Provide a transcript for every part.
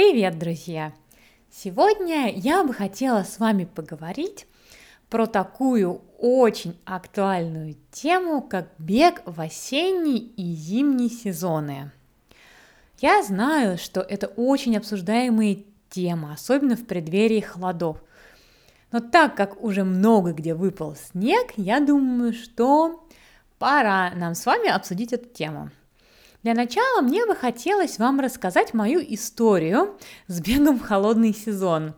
Привет, друзья! Сегодня я бы хотела с вами поговорить про такую очень актуальную тему, как бег в осенний и зимний сезоны. Я знаю, что это очень обсуждаемая тема, особенно в преддверии холодов. Но так как уже много где выпал снег, я думаю, что пора нам с вами обсудить эту тему. Для начала мне бы хотелось вам рассказать мою историю с бегом в холодный сезон.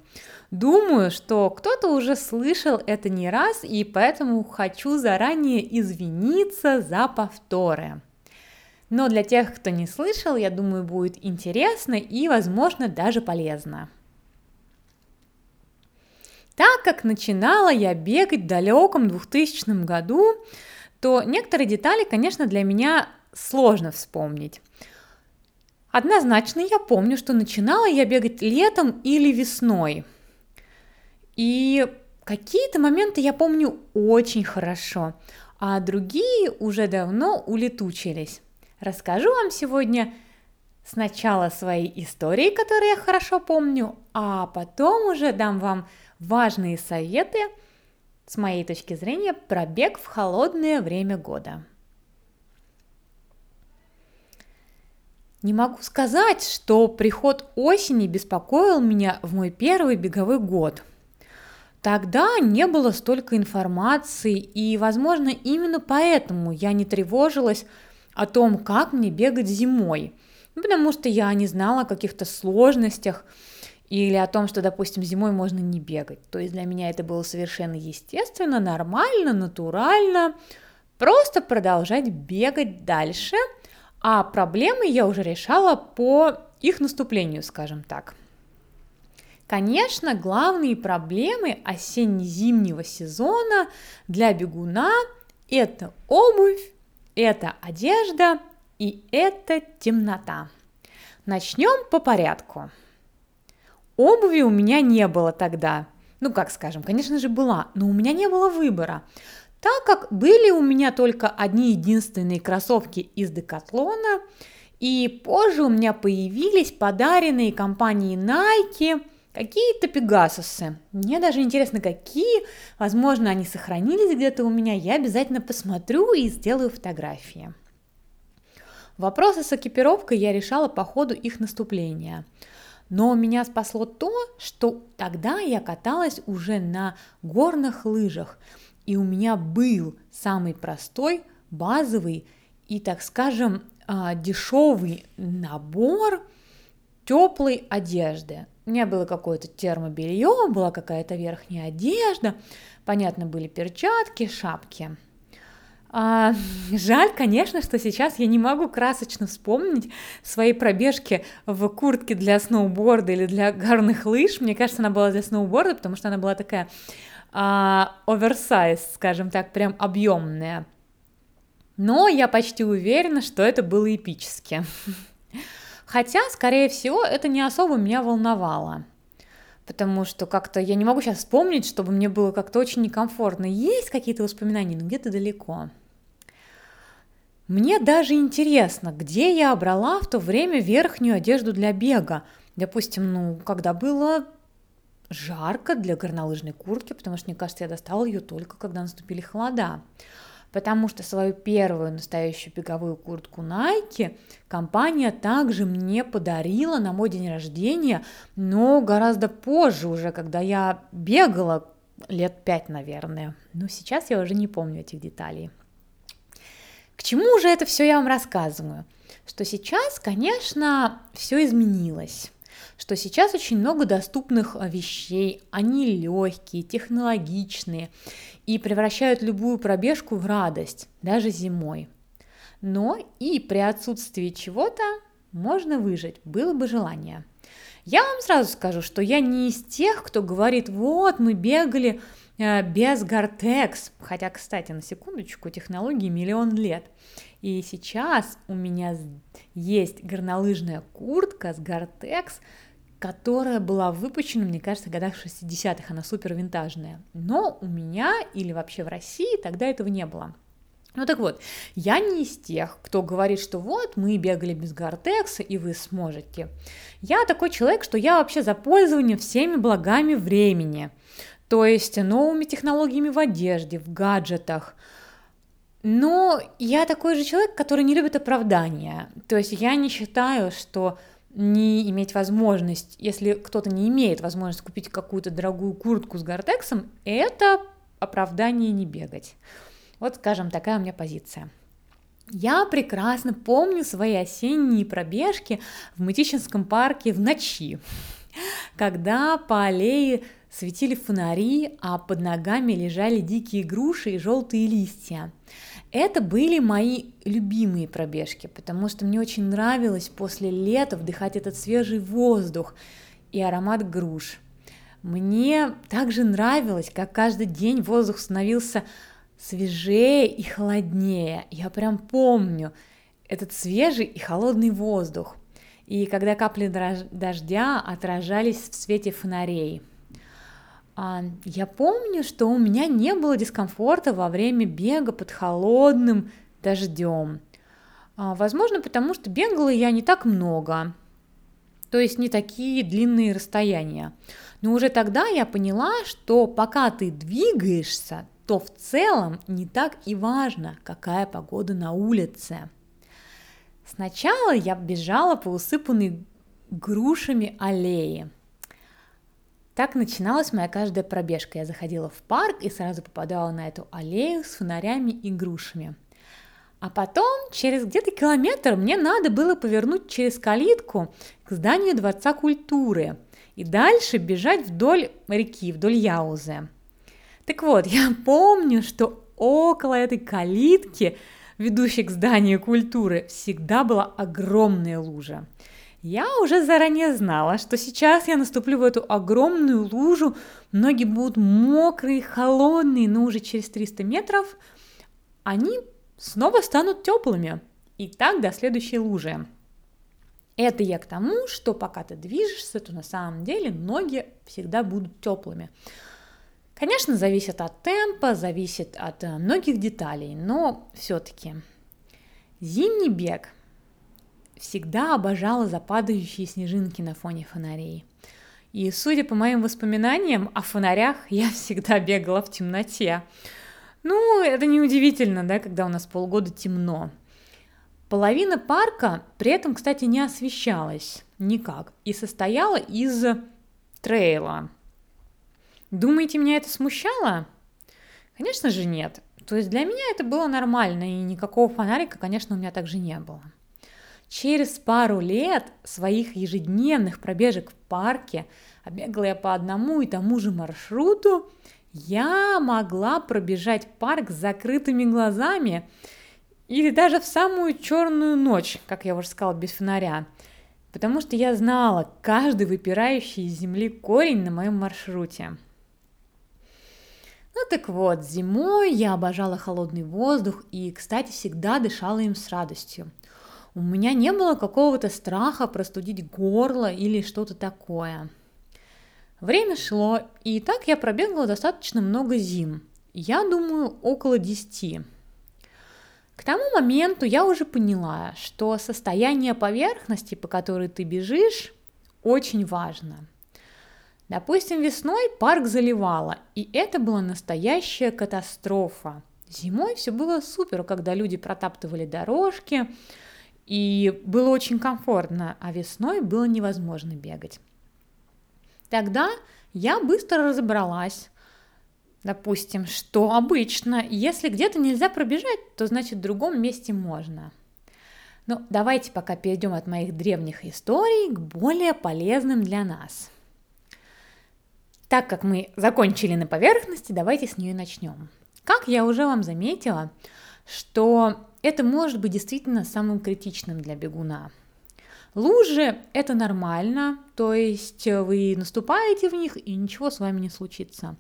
Думаю, что кто-то уже слышал это не раз, и поэтому хочу заранее извиниться за повторы. Но для тех, кто не слышал, я думаю, будет интересно и, возможно, даже полезно. Так как начинала я бегать в далеком 2000 году, то некоторые детали, конечно, для меня сложно вспомнить. Однозначно я помню, что начинала я бегать летом или весной. И какие-то моменты я помню очень хорошо, а другие уже давно улетучились. Расскажу вам сегодня сначала свои истории, которые я хорошо помню, а потом уже дам вам важные советы с моей точки зрения про бег в холодное время года. Не могу сказать, что приход осени беспокоил меня в мой первый беговой год. Тогда не было столько информации, и, возможно, именно поэтому я не тревожилась о том, как мне бегать зимой. Ну, потому что я не знала о каких-то сложностях или о том, что, допустим, зимой можно не бегать. То есть для меня это было совершенно естественно, нормально, натурально. Просто продолжать бегать дальше – а проблемы я уже решала по их наступлению, скажем так. Конечно, главные проблемы осенне-зимнего сезона для бегуна – это обувь, это одежда и это темнота. Начнем по порядку. Обуви у меня не было тогда. Ну, как скажем, конечно же, была, но у меня не было выбора. Так как были у меня только одни единственные кроссовки из Декатлона, и позже у меня появились подаренные компанией Nike какие-то пегасусы. Мне даже интересно, какие. Возможно, они сохранились где-то у меня. Я обязательно посмотрю и сделаю фотографии. Вопросы с экипировкой я решала по ходу их наступления. Но меня спасло то, что тогда я каталась уже на горных лыжах – и у меня был самый простой, базовый и, так скажем, а, дешевый набор теплой одежды. У меня было какое-то термобелье, была какая-то верхняя одежда, понятно, были перчатки, шапки. А, жаль, конечно, что сейчас я не могу красочно вспомнить свои пробежки в куртке для сноуборда или для горных лыж. Мне кажется, она была для сноуборда, потому что она была такая оверсайз, скажем так, прям объемная. Но я почти уверена, что это было эпически. Хотя, скорее всего, это не особо меня волновало. Потому что как-то я не могу сейчас вспомнить, чтобы мне было как-то очень некомфортно. Есть какие-то воспоминания, но где-то далеко. Мне даже интересно, где я брала в то время верхнюю одежду для бега. Допустим, ну, когда было жарко для горнолыжной куртки, потому что, мне кажется, я достала ее только когда наступили холода. Потому что свою первую настоящую беговую куртку Nike компания также мне подарила на мой день рождения, но гораздо позже уже, когда я бегала лет пять, наверное. Но сейчас я уже не помню этих деталей. К чему же это все я вам рассказываю? Что сейчас, конечно, все изменилось что сейчас очень много доступных а, вещей, они легкие, технологичные и превращают любую пробежку в радость, даже зимой. Но и при отсутствии чего-то можно выжить, было бы желание. Я вам сразу скажу, что я не из тех, кто говорит, вот мы бегали э, без Гортекс, хотя, кстати, на секундочку, технологии миллион лет. И сейчас у меня есть горнолыжная куртка с Гортекс которая была выпущена, мне кажется, в годах 60-х, она супер винтажная. Но у меня или вообще в России тогда этого не было. Ну так вот, я не из тех, кто говорит, что вот мы бегали без гортекса и вы сможете. Я такой человек, что я вообще за пользование всеми благами времени, то есть новыми технологиями в одежде, в гаджетах. Но я такой же человек, который не любит оправдания. То есть я не считаю, что не иметь возможность, если кто-то не имеет возможность купить какую-то дорогую куртку с гортексом, это оправдание не бегать. Вот, скажем, такая у меня позиция. Я прекрасно помню свои осенние пробежки в Мытищинском парке в ночи, когда по аллее светили фонари, а под ногами лежали дикие груши и желтые листья. Это были мои любимые пробежки, потому что мне очень нравилось после лета вдыхать этот свежий воздух и аромат груш. Мне также нравилось, как каждый день воздух становился свежее и холоднее. Я прям помню этот свежий и холодный воздух. И когда капли дождя отражались в свете фонарей. А, я помню, что у меня не было дискомфорта во время бега под холодным дождем. А, возможно, потому что бегала я не так много, то есть не такие длинные расстояния. Но уже тогда я поняла, что пока ты двигаешься, то в целом не так и важно, какая погода на улице. Сначала я бежала по усыпанной грушами аллее. Так начиналась моя каждая пробежка. Я заходила в парк и сразу попадала на эту аллею с фонарями и грушами. А потом, через где-то километр, мне надо было повернуть через калитку к зданию Дворца культуры и дальше бежать вдоль реки, вдоль Яузы. Так вот, я помню, что около этой калитки, ведущей к зданию культуры, всегда была огромная лужа. Я уже заранее знала, что сейчас я наступлю в эту огромную лужу, ноги будут мокрые, холодные, но уже через 300 метров они снова станут теплыми. И так до следующей лужи. Это я к тому, что пока ты движешься, то на самом деле ноги всегда будут теплыми. Конечно, зависит от темпа, зависит от э, многих деталей, но все-таки зимний бег всегда обожала западающие снежинки на фоне фонарей. И судя по моим воспоминаниям о фонарях, я всегда бегала в темноте. Ну, это неудивительно, да, когда у нас полгода темно. Половина парка при этом, кстати, не освещалась никак и состояла из трейла, Думаете, меня это смущало? Конечно же нет. То есть для меня это было нормально, и никакого фонарика, конечно, у меня также не было. Через пару лет своих ежедневных пробежек в парке, а я по одному и тому же маршруту, я могла пробежать парк с закрытыми глазами или даже в самую черную ночь, как я уже сказала, без фонаря, потому что я знала каждый выпирающий из земли корень на моем маршруте. Ну так вот, зимой я обожала холодный воздух и, кстати, всегда дышала им с радостью. У меня не было какого-то страха простудить горло или что-то такое. Время шло, и так я пробегала достаточно много зим. Я думаю, около 10. К тому моменту я уже поняла, что состояние поверхности, по которой ты бежишь, очень важно – Допустим, весной парк заливало, и это была настоящая катастрофа. Зимой все было супер, когда люди протаптывали дорожки, и было очень комфортно, а весной было невозможно бегать. Тогда я быстро разобралась, допустим, что обычно, если где-то нельзя пробежать, то значит в другом месте можно. Ну, давайте пока перейдем от моих древних историй к более полезным для нас – так как мы закончили на поверхности, давайте с нее начнем. Как я уже вам заметила, что это может быть действительно самым критичным для бегуна. Лужи – это нормально, то есть вы наступаете в них и ничего с вами не случится.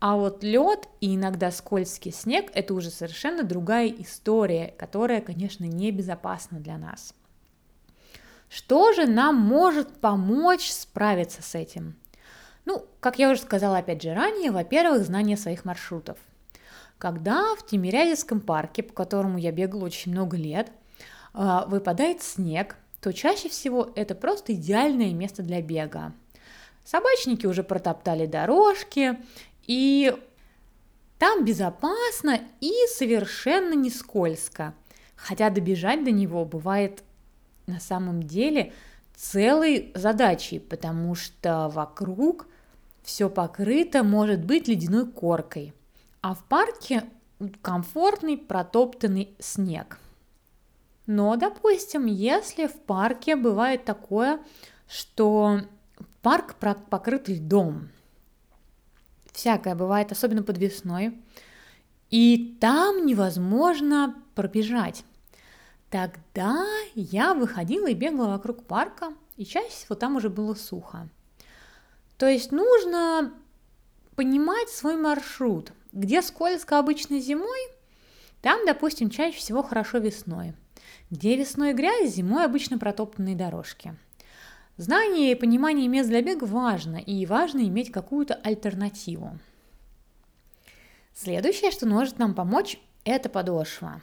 А вот лед и иногда скользкий снег – это уже совершенно другая история, которая, конечно, небезопасна для нас. Что же нам может помочь справиться с этим? Ну, как я уже сказала опять же ранее, во-первых, знание своих маршрутов. Когда в Тимирязевском парке, по которому я бегала очень много лет, а, выпадает снег, то чаще всего это просто идеальное место для бега. Собачники уже протоптали дорожки, и там безопасно и совершенно не скользко. Хотя добежать до него бывает на самом деле целой задачей, потому что вокруг все покрыто может быть ледяной коркой, а в парке комфортный протоптанный снег. Но, допустим, если в парке бывает такое, что парк покрыт льдом, всякое бывает, особенно под весной, и там невозможно пробежать. Тогда я выходила и бегала вокруг парка, и чаще всего там уже было сухо. То есть нужно понимать свой маршрут. Где скользко обычно зимой, там, допустим, чаще всего хорошо весной. Где весной грязь, зимой обычно протоптанные дорожки. Знание и понимание мест для бега важно, и важно иметь какую-то альтернативу. Следующее, что может нам помочь, это подошва.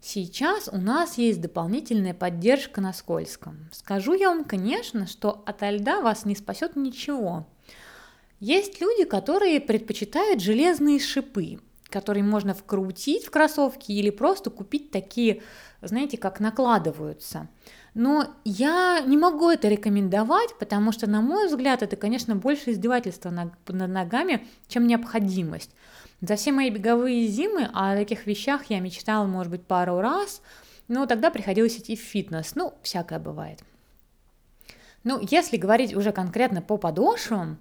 Сейчас у нас есть дополнительная поддержка на скользком. Скажу я вам, конечно, что от льда вас не спасет ничего. Есть люди, которые предпочитают железные шипы, которые можно вкрутить в кроссовки или просто купить такие, знаете, как накладываются. Но я не могу это рекомендовать, потому что, на мой взгляд, это, конечно, больше издевательство над ногами, чем необходимость. За все мои беговые зимы о таких вещах я мечтала, может быть, пару раз, но тогда приходилось идти в фитнес. Ну, всякое бывает. Ну, если говорить уже конкретно по подошвам,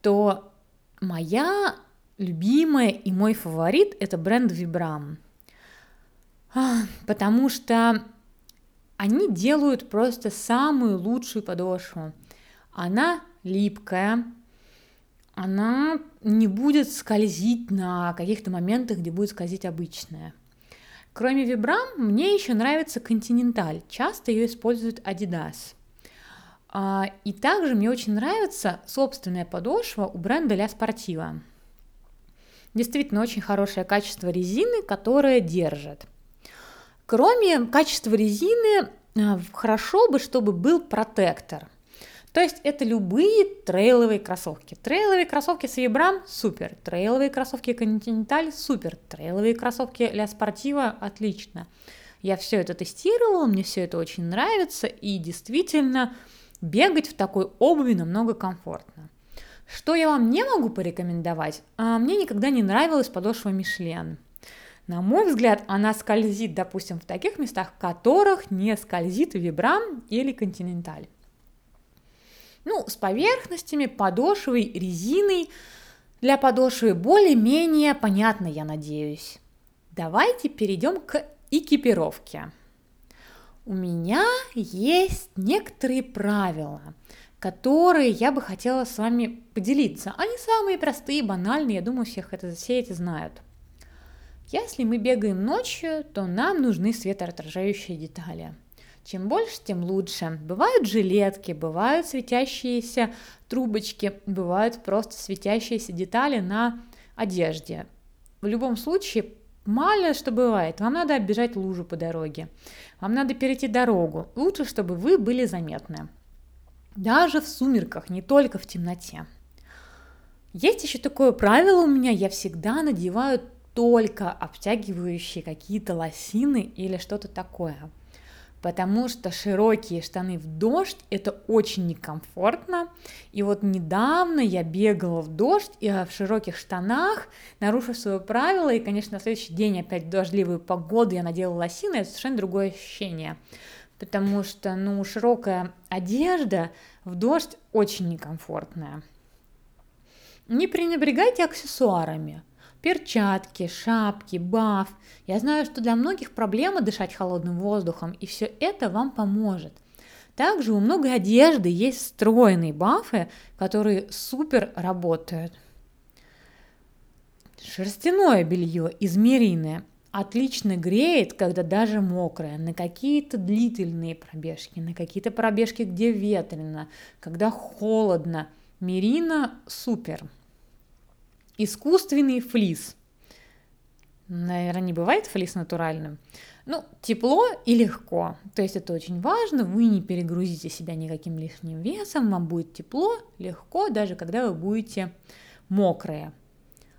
то моя любимая и мой фаворит – это бренд Vibram. Потому что они делают просто самую лучшую подошву. Она липкая, она не будет скользить на каких-то моментах, где будет скользить обычная. Кроме Vibram, мне еще нравится Continental. Часто ее использует Adidas. А, и также мне очень нравится собственная подошва у бренда La Sportiva. Действительно очень хорошее качество резины, которое держит. Кроме качества резины, а, хорошо бы, чтобы был протектор – то есть это любые трейловые кроссовки. Трейловые кроссовки с Vibram – супер. Трейловые кроссовки Continental – супер. Трейловые кроссовки для спортива – отлично. Я все это тестировала, мне все это очень нравится, и действительно бегать в такой обуви намного комфортно. Что я вам не могу порекомендовать? А, мне никогда не нравилась подошва Мишлен. На мой взгляд, она скользит, допустим, в таких местах, в которых не скользит Vibram или Continental. Ну, с поверхностями, подошвой, резиной. Для подошвы более-менее понятно, я надеюсь. Давайте перейдем к экипировке. У меня есть некоторые правила, которые я бы хотела с вами поделиться. Они самые простые, банальные, я думаю, всех это, все эти знают. Если мы бегаем ночью, то нам нужны светоотражающие детали – чем больше, тем лучше. Бывают жилетки, бывают светящиеся трубочки, бывают просто светящиеся детали на одежде. В любом случае, мало что бывает. Вам надо оббежать лужу по дороге. Вам надо перейти дорогу. Лучше, чтобы вы были заметны. Даже в сумерках, не только в темноте. Есть еще такое правило у меня, я всегда надеваю только обтягивающие какие-то лосины или что-то такое потому что широкие штаны в дождь это очень некомфортно. И вот недавно я бегала в дождь и в широких штанах, нарушив свое правило, и, конечно, на следующий день опять в дождливую погоду я надела лосины, это совершенно другое ощущение. Потому что, ну, широкая одежда в дождь очень некомфортная. Не пренебрегайте аксессуарами перчатки, шапки, баф. Я знаю, что для многих проблема дышать холодным воздухом, и все это вам поможет. Также у многой одежды есть встроенные бафы, которые супер работают. Шерстяное белье из мерины отлично греет, когда даже мокрое, на какие-то длительные пробежки, на какие-то пробежки, где ветрено, когда холодно. Мерина супер. Искусственный флис. Наверное, не бывает флис натуральным. Ну, тепло и легко. То есть это очень важно. Вы не перегрузите себя никаким лишним весом. Вам будет тепло, легко, даже когда вы будете мокрые.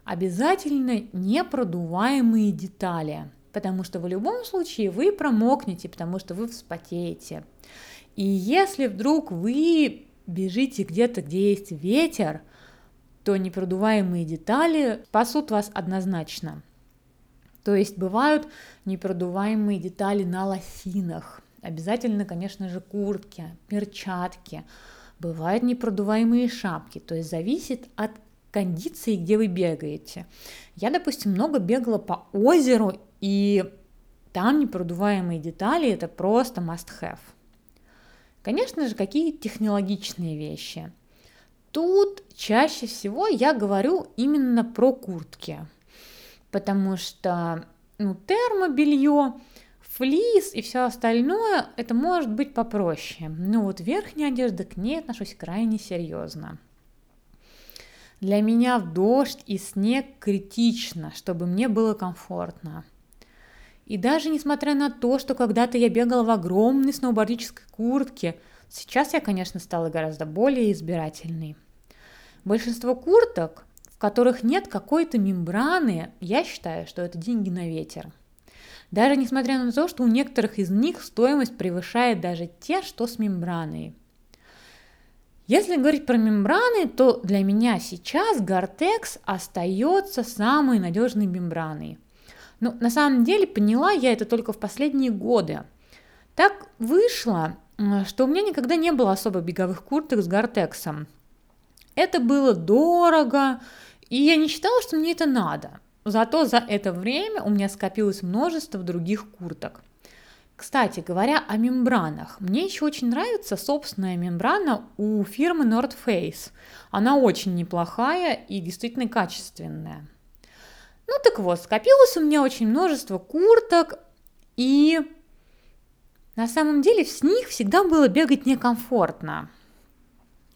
Обязательно непродуваемые детали, потому что в любом случае вы промокнете, потому что вы вспотеете. И если вдруг вы бежите где-то, где есть ветер, то непродуваемые детали спасут вас однозначно. То есть бывают непродуваемые детали на лосинах, обязательно, конечно же, куртки, перчатки, бывают непродуваемые шапки, то есть зависит от кондиции, где вы бегаете. Я, допустим, много бегала по озеру, и там непродуваемые детали – это просто must-have. Конечно же, какие технологичные вещи. Тут чаще всего я говорю именно про куртки, потому что ну, термобелье, флис и все остальное, это может быть попроще. Но вот верхняя одежда, к ней отношусь крайне серьезно. Для меня в дождь и снег критично, чтобы мне было комфортно. И даже несмотря на то, что когда-то я бегала в огромной сноубордической куртке, сейчас я, конечно, стала гораздо более избирательной. Большинство курток, в которых нет какой-то мембраны, я считаю, что это деньги на ветер. Даже несмотря на то, что у некоторых из них стоимость превышает даже те, что с мембраной. Если говорить про мембраны, то для меня сейчас Gore-Tex остается самой надежной мембраной – ну, на самом деле, поняла я это только в последние годы. Так вышло, что у меня никогда не было особо беговых курток с гортексом. Это было дорого, и я не считала, что мне это надо. Зато за это время у меня скопилось множество других курток. Кстати говоря о мембранах, мне еще очень нравится собственная мембрана у фирмы North Face. Она очень неплохая и действительно качественная. Ну так вот, скопилось у меня очень множество курток, и на самом деле с них всегда было бегать некомфортно.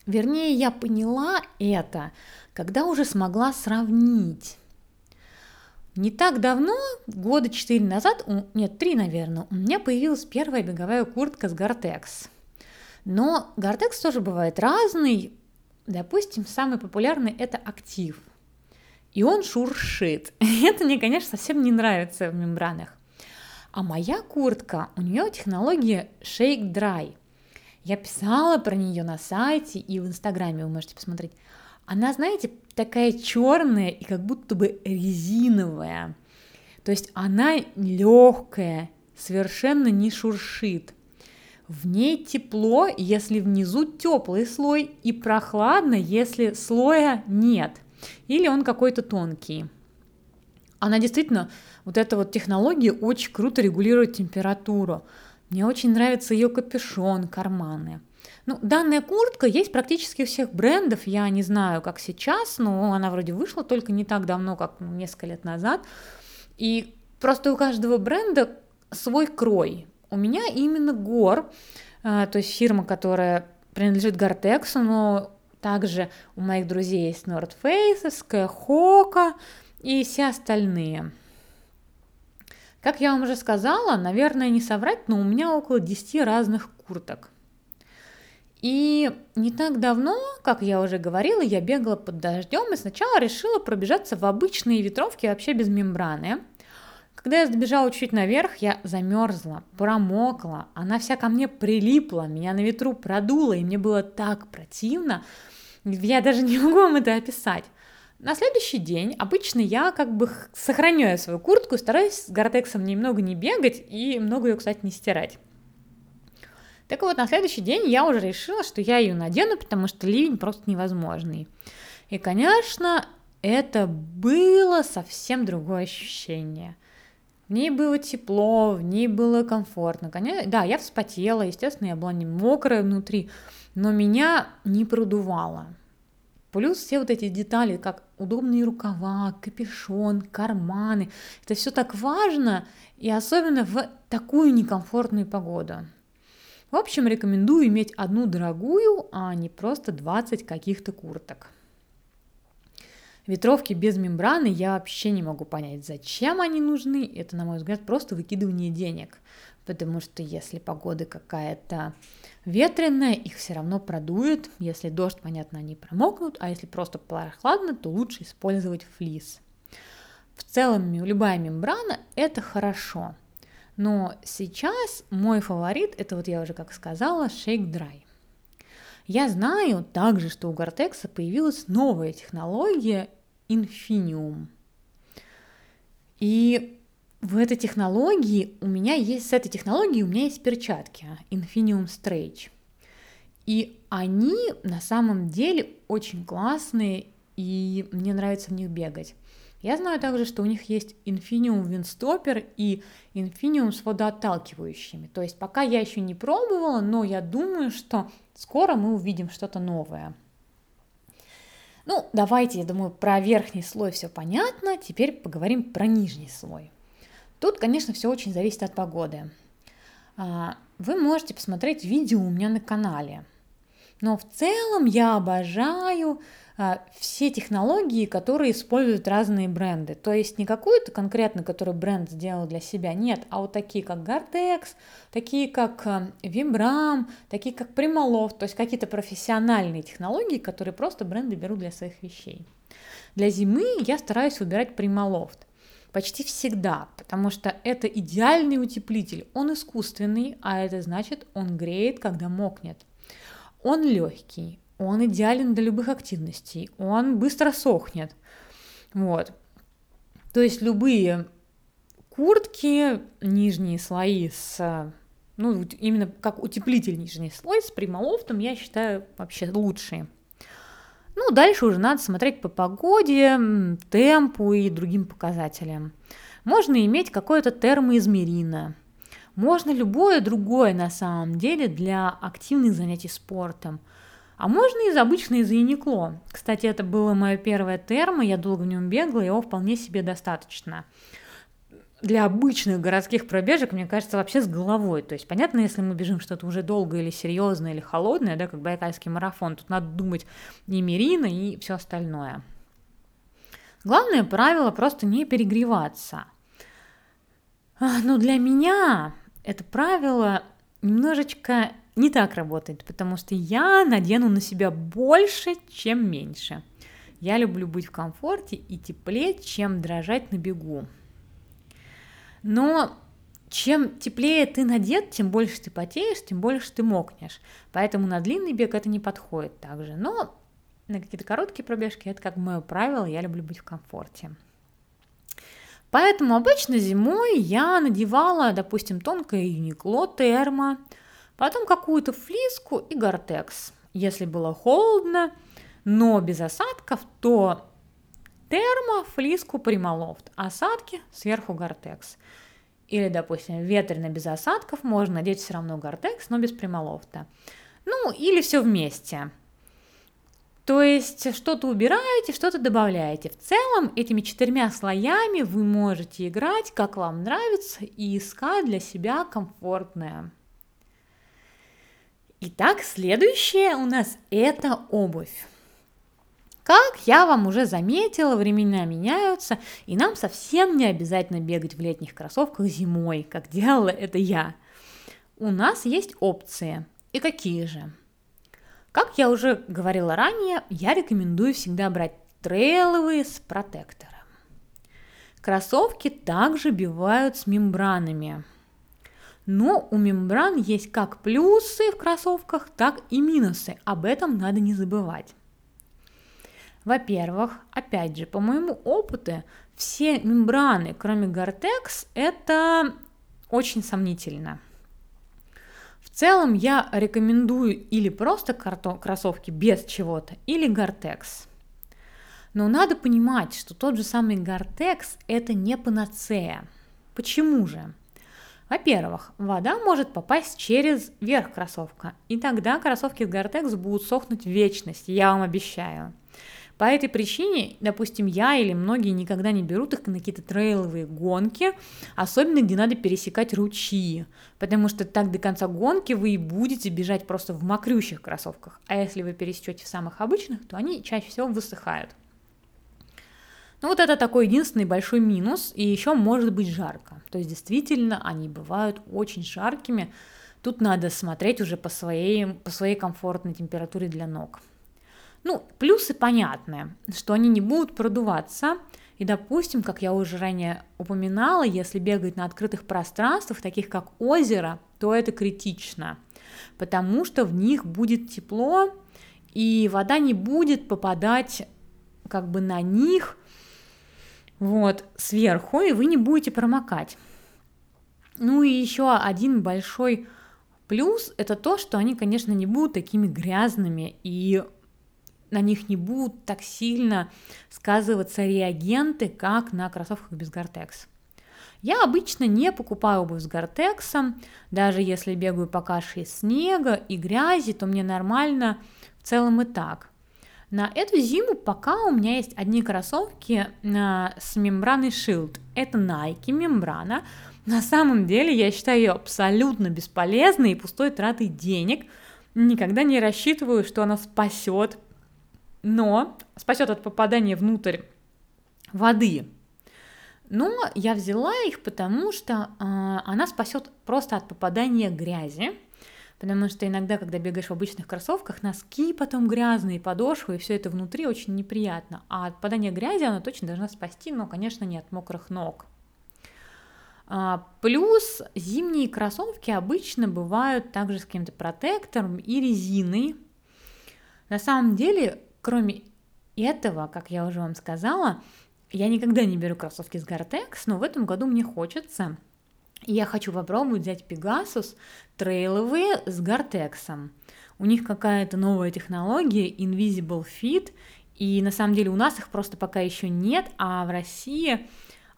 Вернее, я поняла это, когда уже смогла сравнить. Не так давно, года четыре назад, нет, три, наверное, у меня появилась первая беговая куртка с Гортекс. Но Гортекс тоже бывает разный. Допустим, самый популярный это актив – и он шуршит. Это мне, конечно, совсем не нравится в мембранах. А моя куртка, у нее технология Shake Dry. Я писала про нее на сайте и в Инстаграме, вы можете посмотреть. Она, знаете, такая черная и как будто бы резиновая. То есть она легкая, совершенно не шуршит. В ней тепло, если внизу теплый слой, и прохладно, если слоя нет или он какой-то тонкий. Она действительно, вот эта вот технология очень круто регулирует температуру. Мне очень нравится ее капюшон, карманы. Ну, данная куртка есть практически у всех брендов, я не знаю, как сейчас, но она вроде вышла только не так давно, как несколько лет назад. И просто у каждого бренда свой крой. У меня именно Гор, э, то есть фирма, которая принадлежит Гортексу, но также у моих друзей есть North Face, Хока и все остальные. Как я вам уже сказала, наверное, не соврать, но у меня около 10 разных курток. И не так давно, как я уже говорила, я бегала под дождем и сначала решила пробежаться в обычные ветровки вообще без мембраны. Когда я забежала чуть наверх, я замерзла, промокла, она вся ко мне прилипла, меня на ветру продуло, и мне было так противно, я даже не могу вам это описать. На следующий день обычно я как бы сохраняю свою куртку, стараюсь с гортексом немного не бегать и много ее, кстати, не стирать. Так вот, на следующий день я уже решила, что я ее надену, потому что ливень просто невозможный. И, конечно, это было совсем другое ощущение. В ней было тепло, в ней было комфортно. Конечно, да, я вспотела, естественно, я была не мокрая внутри, но меня не продувало. Плюс все вот эти детали, как удобные рукава, капюшон, карманы, это все так важно, и особенно в такую некомфортную погоду. В общем, рекомендую иметь одну дорогую, а не просто 20 каких-то курток. Ветровки без мембраны я вообще не могу понять, зачем они нужны. Это, на мой взгляд, просто выкидывание денег. Потому что если погода какая-то ветреная, их все равно продует. Если дождь, понятно, они промокнут, а если просто прохладно, то лучше использовать флис. В целом любая мембрана – это хорошо. Но сейчас мой фаворит – это вот я уже как сказала, Shake Dry. Я знаю также, что у Гортекса появилась новая технология Infinium. И в этой технологии у меня есть, с этой технологией у меня есть перчатки Infinium Stretch. И они на самом деле очень классные, и мне нравится в них бегать. Я знаю также, что у них есть Infinium Windstopper и Infinium с водоотталкивающими. То есть пока я еще не пробовала, но я думаю, что скоро мы увидим что-то новое. Ну, давайте, я думаю, про верхний слой все понятно. Теперь поговорим про нижний слой. Тут, конечно, все очень зависит от погоды. А, вы можете посмотреть видео у меня на канале. Но в целом я обожаю все технологии, которые используют разные бренды. То есть не какую-то конкретно, который бренд сделал для себя, нет, а вот такие как Gore-Tex, такие как а, Vibram, такие как Primaloft, то есть какие-то профессиональные технологии, которые просто бренды берут для своих вещей. Для зимы я стараюсь выбирать Primaloft почти всегда, потому что это идеальный утеплитель. Он искусственный, а это значит, он греет, когда мокнет. Он легкий, он идеален для любых активностей, он быстро сохнет. Вот. То есть любые куртки, нижние слои с ну, именно как утеплитель нижний слой с примолофтом, я считаю, вообще лучшие. Ну, дальше уже надо смотреть по погоде, темпу и другим показателям. Можно иметь какое-то термоизмерино. Можно любое другое на самом деле для активных занятий спортом – а можно из обычной из Юникло. Кстати, это было мое первое термо, я долго в нем бегала, его вполне себе достаточно. Для обычных городских пробежек, мне кажется, вообще с головой. То есть, понятно, если мы бежим что-то уже долгое или серьезное, или холодное, да, как байкальский марафон, тут надо думать и мерина, и все остальное. Главное правило просто не перегреваться. А, но для меня это правило немножечко не так работает, потому что я надену на себя больше, чем меньше. Я люблю быть в комфорте и теплее, чем дрожать на бегу. Но чем теплее ты надет, тем больше ты потеешь, тем больше ты мокнешь. Поэтому на длинный бег это не подходит также. Но на какие-то короткие пробежки это как мое правило, я люблю быть в комфорте. Поэтому обычно зимой я надевала, допустим, тонкое юникло термо, потом какую-то флиску и гортекс. Если было холодно, но без осадков, то термо, флиску, прималофт, осадки сверху гортекс. Или, допустим, ветрено без осадков, можно надеть все равно гортекс, но без прималофта. Ну, или все вместе. То есть что-то убираете, что-то добавляете. В целом этими четырьмя слоями вы можете играть, как вам нравится, и искать для себя комфортное. Итак, следующее у нас это обувь. Как я вам уже заметила, времена меняются, и нам совсем не обязательно бегать в летних кроссовках зимой, как делала это я. У нас есть опции. И какие же? Как я уже говорила ранее, я рекомендую всегда брать трейловые с протектором. Кроссовки также бивают с мембранами, но у мембран есть как плюсы в кроссовках, так и минусы. Об этом надо не забывать. Во-первых, опять же, по моему опыту, все мембраны, кроме Gore-Tex, это очень сомнительно. В целом я рекомендую или просто кроссовки без чего-то, или Gore-Tex. Но надо понимать, что тот же самый Gore-Tex это не панацея. Почему же? Во-первых, вода может попасть через верх кроссовка, и тогда кроссовки с Gore-Tex будут сохнуть в вечность, я вам обещаю. По этой причине, допустим, я или многие никогда не берут их на какие-то трейловые гонки, особенно где надо пересекать ручьи, потому что так до конца гонки вы и будете бежать просто в мокрющих кроссовках, а если вы пересечете в самых обычных, то они чаще всего высыхают. Ну вот это такой единственный большой минус, и еще может быть жарко. То есть действительно они бывают очень жаркими. Тут надо смотреть уже по своей, по своей комфортной температуре для ног. Ну, плюсы понятны, что они не будут продуваться, и, допустим, как я уже ранее упоминала, если бегать на открытых пространствах, таких как озеро, то это критично, потому что в них будет тепло, и вода не будет попадать как бы на них вот сверху, и вы не будете промокать. Ну и еще один большой плюс это то, что они, конечно, не будут такими грязными и на них не будут так сильно сказываться реагенты, как на кроссовках без Гортекс. Я обычно не покупаю обувь с Гортексом, даже если бегаю по каше из снега и грязи, то мне нормально в целом и так. На эту зиму пока у меня есть одни кроссовки а, с мембраной Shield. Это Nike мембрана. На самом деле я считаю ее абсолютно бесполезной и пустой тратой денег. Никогда не рассчитываю, что она спасет но спасет от попадания внутрь воды. Но я взяла их, потому что э, она спасет просто от попадания грязи. Потому что иногда, когда бегаешь в обычных кроссовках, носки потом грязные, подошвы, и все это внутри очень неприятно. А от попадания грязи она точно должна спасти, но, конечно, не от мокрых ног. А, плюс зимние кроссовки обычно бывают также с каким-то протектором и резиной. На самом деле Кроме этого, как я уже вам сказала, я никогда не беру кроссовки с Gore-Tex, но в этом году мне хочется. Я хочу попробовать взять Pegasus трейловые с Gore-Tex. У них какая-то новая технология Invisible Fit, и на самом деле у нас их просто пока еще нет, а в России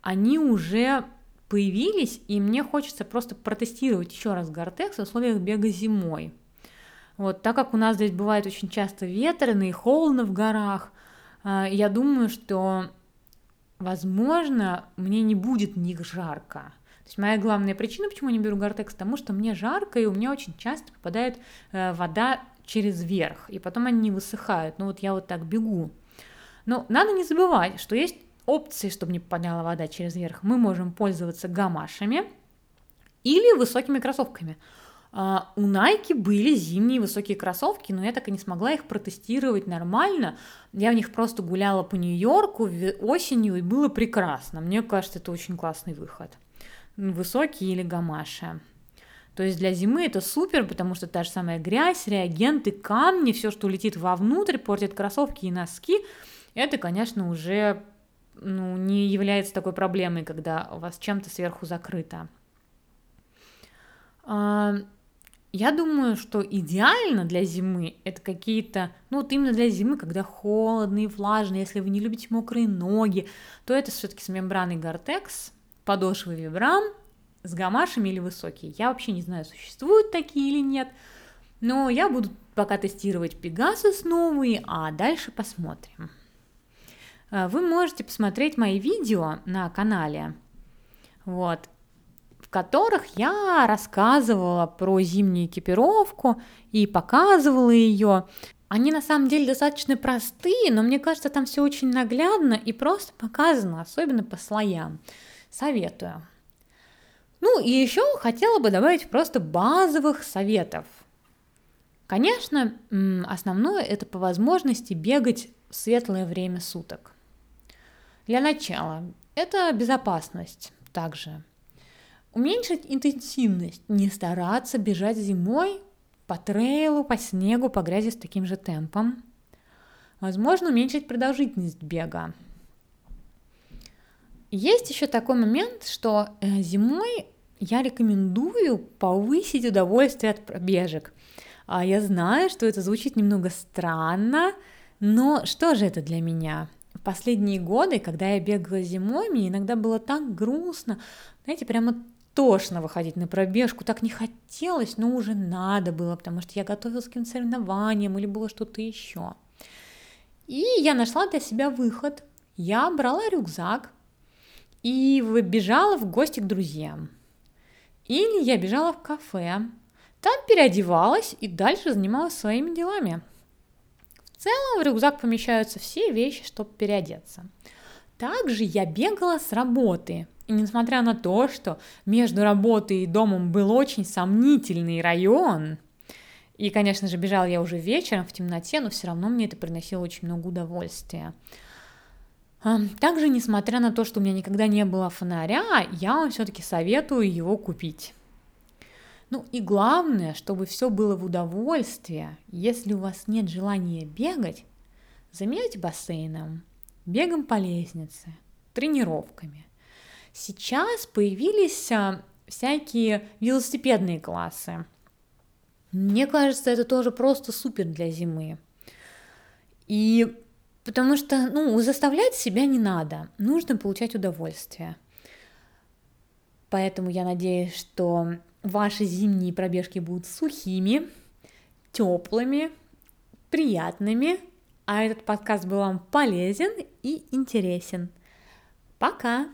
они уже появились, и мне хочется просто протестировать еще раз Gore-Tex в условиях бега зимой. Вот, так как у нас здесь бывает очень часто ветрено и холодно в горах, а, я думаю, что, возможно, мне не будет них жарко. То есть моя главная причина, почему я не беру Гортекс, потому что мне жарко, и у меня очень часто попадает э, вода через верх, и потом они не высыхают. Ну вот я вот так бегу. Но надо не забывать, что есть опции, чтобы не попадала вода через верх. Мы можем пользоваться гамашами или высокими кроссовками. Uh, у Nike были зимние высокие кроссовки, но я так и не смогла их протестировать нормально. Я в них просто гуляла по Нью-Йорку осенью, и было прекрасно. Мне кажется, это очень классный выход. Высокие или гамаши. То есть для зимы это супер, потому что та же самая грязь, реагенты, камни, все, что летит вовнутрь, портит кроссовки и носки, это, конечно, уже ну, не является такой проблемой, когда у вас чем-то сверху закрыто. Я думаю, что идеально для зимы это какие-то, ну вот именно для зимы, когда холодно и влажно, если вы не любите мокрые ноги, то это все-таки с мембраной Гортекс, подошвы Вибрам, с гамашами или высокие. Я вообще не знаю, существуют такие или нет, но я буду пока тестировать Pegasus новые, а дальше посмотрим. Э, вы можете посмотреть мои видео на канале. Вот, которых я рассказывала про зимнюю экипировку и показывала ее. Они на самом деле достаточно простые, но мне кажется, там все очень наглядно и просто показано, особенно по слоям. Советую. Ну и еще хотела бы добавить просто базовых советов. Конечно, основное это по возможности бегать в светлое время суток. Для начала это безопасность также. Уменьшить интенсивность, не стараться бежать зимой по трейлу, по снегу, по грязи с таким же темпом. Возможно, уменьшить продолжительность бега. Есть еще такой момент, что э, зимой я рекомендую повысить удовольствие от пробежек. А я знаю, что это звучит немного странно, но что же это для меня? В последние годы, когда я бегала зимой, мне иногда было так грустно, знаете, прямо тошно выходить на пробежку, так не хотелось, но уже надо было, потому что я готовилась к каким-то соревнованиям или было что-то еще. И я нашла для себя выход. Я брала рюкзак и бежала в гости к друзьям. Или я бежала в кафе, там переодевалась и дальше занималась своими делами. В целом в рюкзак помещаются все вещи, чтобы переодеться. Также я бегала с работы. И несмотря на то, что между работой и домом был очень сомнительный район, и, конечно же, бежала я уже вечером в темноте, но все равно мне это приносило очень много удовольствия. Также, несмотря на то, что у меня никогда не было фонаря, я вам все-таки советую его купить. Ну и главное, чтобы все было в удовольствие. Если у вас нет желания бегать, заменяйте бассейном, бегом по лестнице, тренировками. Сейчас появились а, всякие велосипедные классы. Мне кажется, это тоже просто супер для зимы. И потому что, ну, заставлять себя не надо, нужно получать удовольствие. Поэтому я надеюсь, что ваши зимние пробежки будут сухими, теплыми, приятными, а этот подкаст был вам полезен и интересен. Пока!